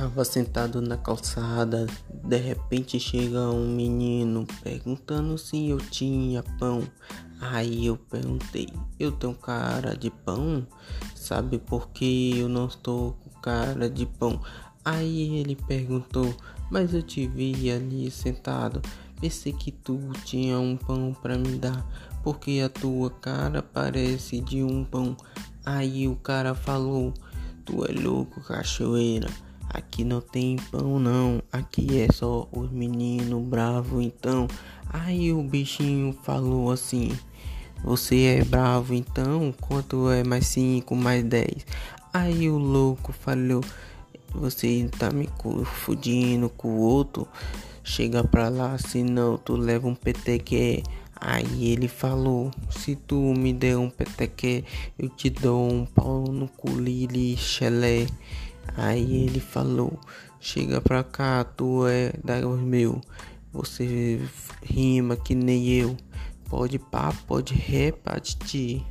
Tava sentado na calçada, de repente chega um menino perguntando se eu tinha pão. Aí eu perguntei: Eu tenho cara de pão? Sabe por que eu não estou com cara de pão? Aí ele perguntou: Mas eu te vi ali sentado. Pensei que tu tinha um pão para me dar, porque a tua cara parece de um pão. Aí o cara falou: Tu é louco, cachoeira. Aqui não tem pão não, aqui é só os meninos bravos então. Aí o bichinho falou assim: Você é bravo então? Quanto é mais 5 mais 10? Aí o louco falou: Você tá me confundindo com o outro? Chega pra lá, senão tu leva um peteque. Aí ele falou: Se tu me der um peteque, eu te dou um pau no culili chelé. Aí ele falou: Chega pra cá, tu é dos meu. Você rima que nem eu. Pode pá, pode ré, pode.